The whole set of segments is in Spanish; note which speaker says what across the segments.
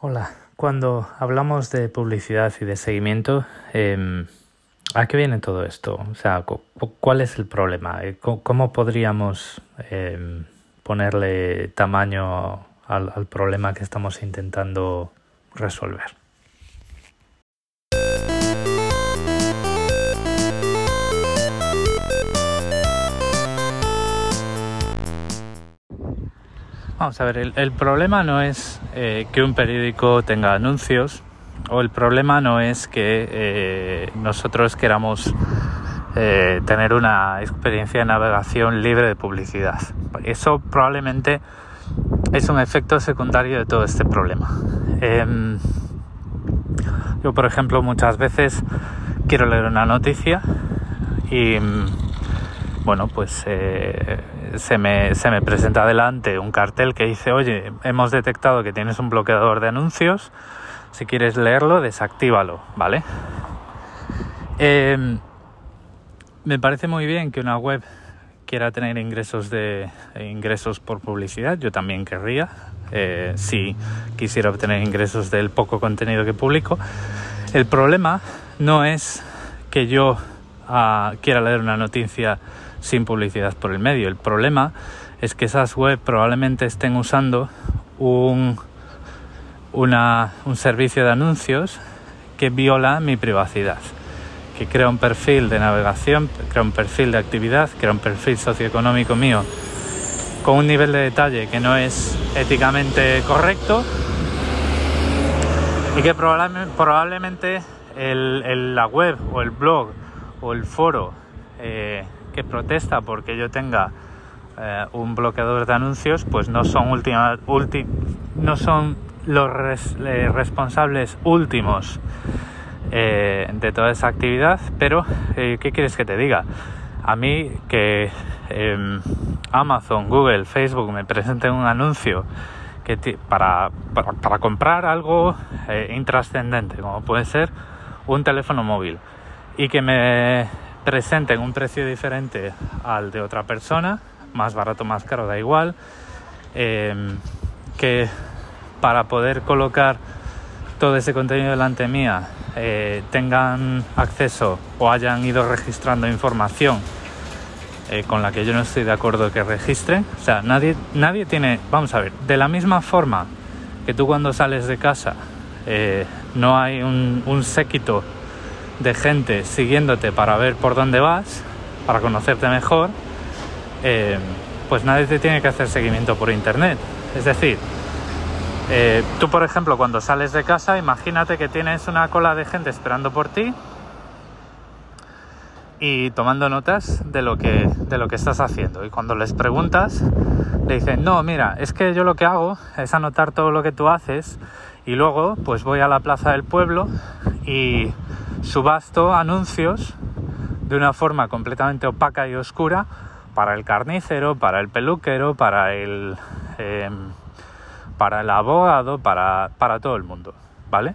Speaker 1: Hola, cuando hablamos de publicidad y de seguimiento, eh, ¿a qué viene todo esto? O sea, ¿cuál es el problema? Eh, ¿Cómo podríamos eh, ponerle tamaño al, problema que estamos intentando resolver? Vamos a ver, el problema no es eh, que un periódico tenga anuncios o el problema no es que eh, nosotros queramos eh, tener una experiencia de navegación libre de publicidad. Eso probablemente es un efecto secundario de todo este problema. Em, yo, por ejemplo, muchas veces quiero leer una noticia y, bueno, pues se me, se me presenta delante un cartel que dice, oye, hemos detectado que tienes un bloqueador de anuncios, si quieres leerlo, desactívalo, ¿vale? Eh, me parece muy bien que una web quiera tener ingresos de ingresos por publicidad, yo también querría, eh, si quisiera obtener ingresos del poco contenido que publico. El problema no es que yo uh, quiera leer una noticia sin publicidad por el medio. El problema es que esas webs probablemente estén usando un, una, un servicio de anuncios que viola mi privacidad, que crea un perfil de navegación, crea un perfil de actividad, crea un perfil socioeconómico mío con un nivel de detalle que no es éticamente correcto y que probablemente, probablemente el, el, la web o el blog o el foro eh, protesta porque yo tenga eh, un bloqueador de anuncios, pues no son última, ulti, no son los eh, responsables últimos eh, de toda esa actividad, pero ¿qué quieres que te diga? A mí que em, Amazon, Google, Facebook me presenten un anuncio para, para, para, comprar algo intrascendente, como puede ser un teléfono móvil, y que me presenten un precio diferente al de otra persona, más barato, más caro, da igual, eh, que para poder colocar todo ese contenido delante mía eh, tengan acceso o hayan ido registrando información eh, con la que yo no estoy de acuerdo que registren. O sea, nadie, nadie tiene, vamos a ver, de la misma forma que tú cuando sales de casa eh, no hay un, un séquito de gente siguiéndote para ver por dónde vas, para conocerte mejor, eh, pues nadie te tiene que hacer seguimiento por internet. Es decir, eh, tú por ejemplo cuando sales de casa, imagínate que tienes una cola de gente esperando por ti y tomando notas de lo que, de lo que estás haciendo. Y cuando les preguntas, le dicen, no, mira, es que yo lo que hago es anotar todo lo que tú haces y luego pues voy a la plaza del pueblo y subasto anuncios de una forma completamente opaca y oscura para el carnicero, para el peluquero, para el, eh, para el abogado, para, para, todo el mundo, ¿vale?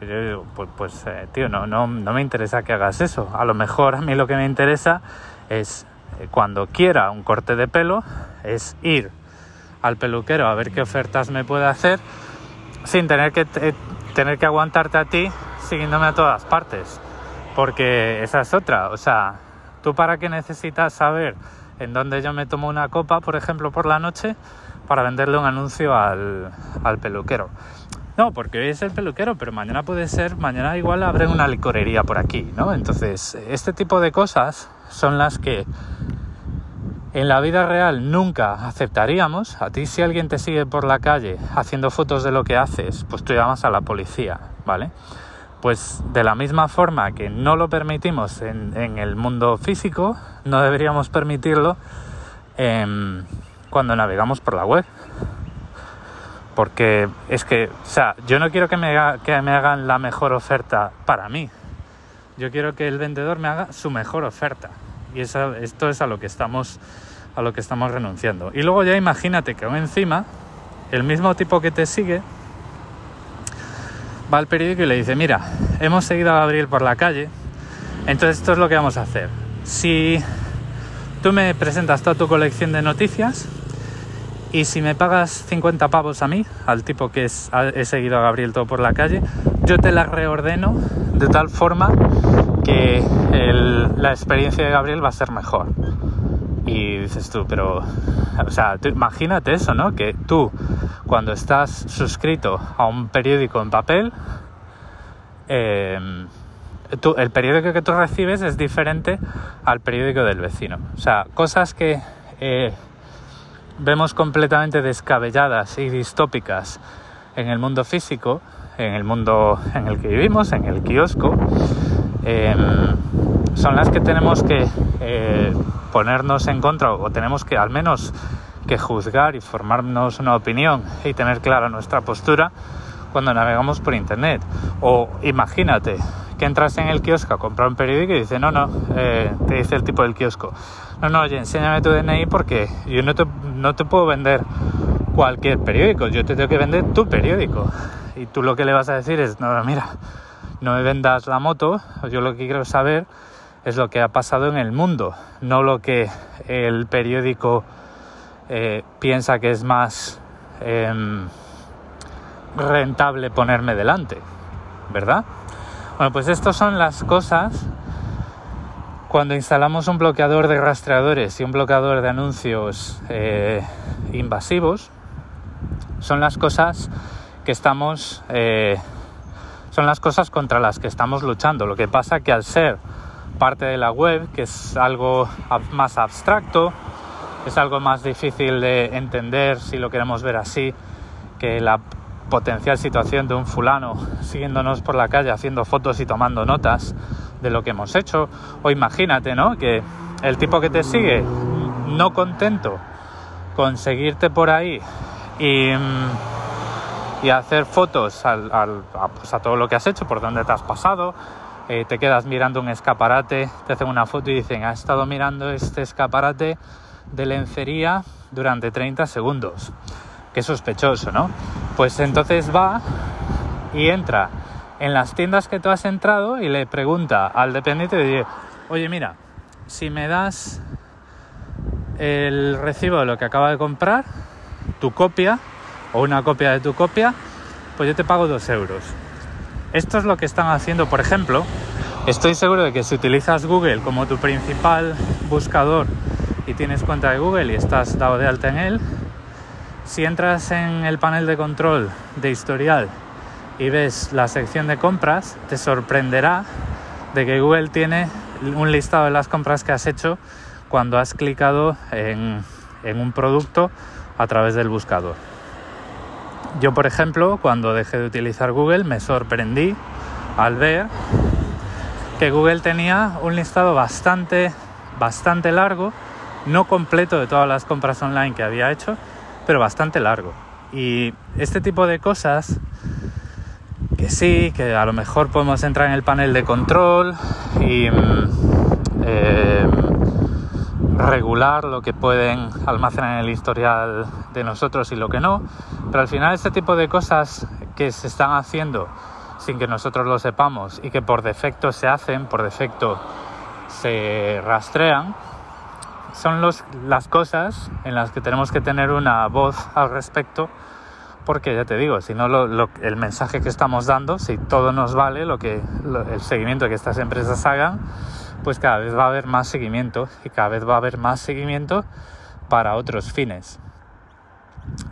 Speaker 1: Yo pues, pues eh, tío, no, no, no, me interesa que hagas eso. A lo mejor a mí lo que me interesa es, eh, cuando quiera un corte de pelo, es ir al peluquero a ver qué ofertas me puede hacer sin tener que, tener que aguantarte a ti siguiéndome a todas partes. Porque esa es otra. O sea, ¿tú para qué necesitas saber en dónde yo me tomo una copa, por ejemplo, por la noche, para venderle un anuncio al, al peluquero? No, porque hoy es el peluquero, pero mañana puede ser, mañana igual abre una licorería por aquí, ¿no? Entonces, este tipo de cosas son las que en la vida real nunca aceptaríamos. A ti si alguien te sigue por la calle haciendo fotos de lo que haces, pues tú llamas a la policía, ¿vale? Pues de la misma forma que no lo permitimos en, el mundo físico, no deberíamos permitirlo eh, cuando navegamos por la web. Porque es que, o sea, yo no quiero que me, haga, que me hagan la mejor oferta para mí. Yo quiero que el vendedor me haga su mejor oferta. Y eso, esto es a lo que estamos a lo que estamos renunciando. Y luego ya imagínate que encima el mismo tipo que te sigue va al periódico y le dice, mira, hemos seguido a Gabriel por la calle, entonces esto es lo que vamos a hacer. Si tú me presentas toda tu colección de noticias Y si me pagas 50 pavos a mí, al tipo que he seguido a Gabriel todo por la calle, yo te la reordeno de tal forma que la experiencia de Gabriel va a ser mejor. Y dices tú, pero, o sea, imagínate eso, ¿no? Que tú, cuando estás suscrito a un periódico en papel, eh, el periódico que tú recibes es diferente al periódico del vecino. O sea, cosas que eh, vemos completamente descabelladas y distópicas en el mundo físico, en el mundo en el que vivimos, en el kiosco, em, son las que tenemos que eh, ponernos en contra o tenemos que al menos que juzgar y formarnos una opinión y tener clara nuestra postura cuando navegamos por internet. O imagínate que entras en el kiosco a comprar un periódico y dice, no, no, eh, te dice el tipo del kiosco, no, no, oye, enséñame tu DNI porque yo no te, no te puedo vender cualquier periódico, yo te tengo que vender tu periódico. Y tú lo que le vas a decir es, no, mira, no me vendas la moto, yo lo que quiero saber es lo que ha pasado en el mundo, no lo que el periódico eh, piensa que es más em, rentable ponerme delante, ¿verdad? Bueno, pues estas son las cosas cuando instalamos un bloqueador de rastreadores y un bloqueador de anuncios eh, invasivos. Son las cosas que estamos, eh, son las cosas contra las que estamos luchando. Lo que pasa que al ser parte de la web, que es algo más abstracto, es algo más difícil de entender si lo queremos ver así, que la potencial situación de un fulano siguiéndonos por la calle haciendo fotos y tomando notas de lo que hemos hecho. O imagínate, ¿no? Que el tipo que te sigue, no contento con seguirte por ahí y, y hacer fotos al, pues a, todo lo que has hecho, por donde te has pasado, eh, te quedas mirando un escaparate, te hacen una foto y dicen, ha estado mirando este escaparate de lencería durante 30 segundos. Qué sospechoso, ¿no? Pues entonces va y entra en las tiendas que tú has entrado y le pregunta al dependiente, dice, oye mira, si me das el recibo de lo que acaba de comprar, tu copia o una copia de tu copia, pues yo te pago dos euros. Esto es lo que están haciendo, por ejemplo, estoy seguro de que si utilizas Google como tu principal buscador y tienes cuenta de Google y estás dado de alta en él, si entras en el panel de control de historial y ves la sección de compras, te sorprenderá de que Google tiene un listado de las compras que has hecho cuando has clicado en, un producto a través del buscador. Yo, por ejemplo, cuando dejé de utilizar Google, me sorprendí al ver que Google tenía un listado bastante, bastante largo, no completo de todas las compras online que había hecho, pero bastante largo. Y este tipo de cosas, que sí, que a lo mejor podemos entrar en el panel de control y mm, eh, regular lo que pueden almacenar en el historial de nosotros y lo que no, pero al final este tipo de cosas que se están haciendo sin que nosotros lo sepamos y que por defecto se hacen, por defecto se rastrean, son las cosas en las que tenemos que tener una voz al respecto, porque ya te digo, si no el mensaje que estamos dando, si todo nos vale, lo que el seguimiento que estas empresas hagan, pues cada vez va a haber más seguimiento y cada vez va a haber más seguimiento para otros fines.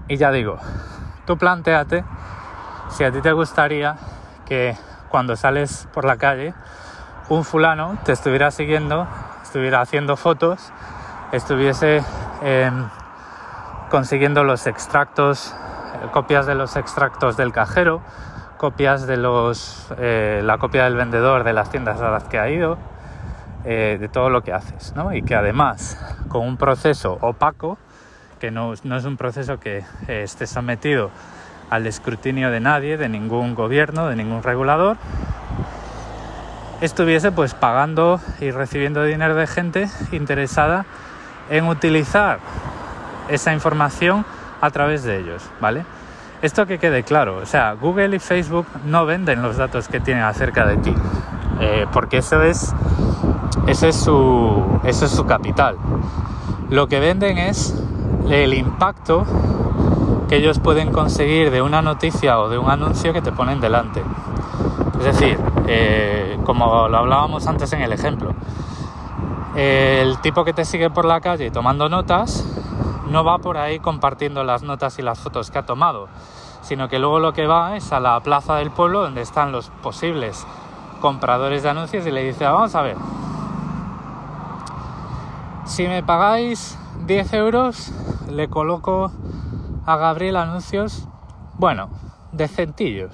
Speaker 1: Y ya digo, tú planteate si a ti te gustaría que cuando sales por la calle un fulano te estuviera siguiendo, estuviera haciendo fotos estuviese em, consiguiendo los extractos, eh, copias de los extractos del cajero, copias de los, eh, la copia del vendedor de las tiendas a las que ha ido, eh, de todo lo que haces, ¿no? Y que además, con un proceso opaco, que no, es un proceso que esté sometido al escrutinio de nadie, de ningún gobierno, de ningún regulador, estuviese pues pagando y recibiendo dinero de gente interesada en utilizar esa información a través de ellos, ¿vale? Esto que quede claro, o sea, Google y Facebook no venden los datos que tienen acerca de ti, eh, porque eso es, ese es su, eso es su capital. Lo que venden es el impacto que ellos pueden conseguir de una noticia o de un anuncio que te ponen delante. Es decir, eh, como lo hablábamos antes en el ejemplo, el tipo que te sigue por la calle tomando notas no va por ahí compartiendo las notas y las fotos que ha tomado, sino que luego lo que va es a la plaza del pueblo donde están los posibles compradores de anuncios y le dice, vamos a ver, si me pagáis 10 euros, le coloco a Gabriel anuncios, bueno, decentillos.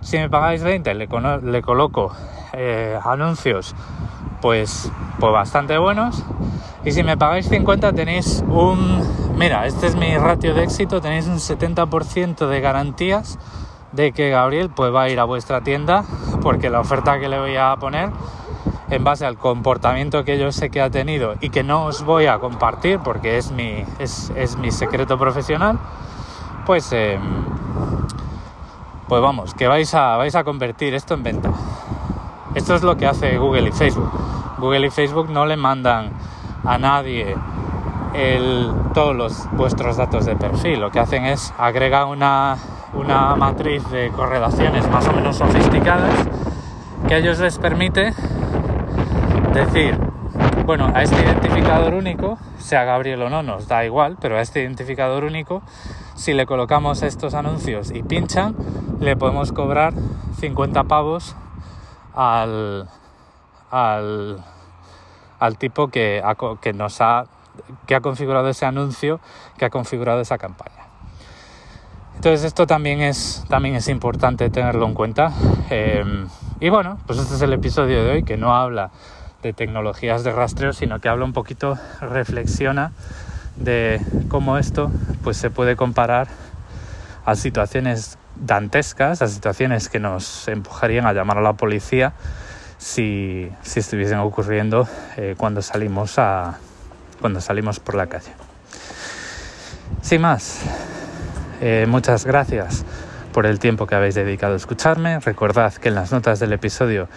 Speaker 1: Si me pagáis 20, le, coloco eh, anuncios, pues, pues bastante buenos. Y si me pagáis 50, tenéis un. Mira, este es mi ratio de éxito, tenéis un 70% de garantías de que Gabriel pues, va a ir a vuestra tienda, porque la oferta que le voy a poner en base al comportamiento que yo sé que ha tenido y que no os voy a compartir porque es mi, es, mi secreto profesional, pues, em, pues vamos, que vais a, vais a convertir esto en venta. Esto es lo que hace Google y Facebook. Google y Facebook no le mandan a nadie todos los, vuestros datos de perfil. Lo que hacen es agregar una, una matriz de correlaciones más o menos sofisticadas que a ellos les permite decir, bueno, a este identificador único, sea Gabriel o no, nos da igual, pero a este identificador único, si le colocamos estos anuncios y pinchan, le podemos cobrar 50 pavos al, al, al tipo que, que nos ha, que ha configurado ese anuncio, que ha configurado esa campaña. Entonces esto también es, también es importante tenerlo en cuenta. Eh, y bueno, pues este es el episodio de hoy que no habla de tecnologías de rastreo, sino que habla un poquito, reflexiona de cómo esto pues, se puede comparar a situaciones dantescas, a situaciones que nos empujarían a llamar a la policía si, si estuviesen ocurriendo eh, cuando, salimos a, cuando salimos por la calle. Sin más, eh, muchas gracias por el tiempo que habéis dedicado a escucharme. Recordad que en las notas del episodio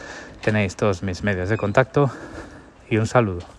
Speaker 1: tenéis todos mis medios de contacto y un saludo.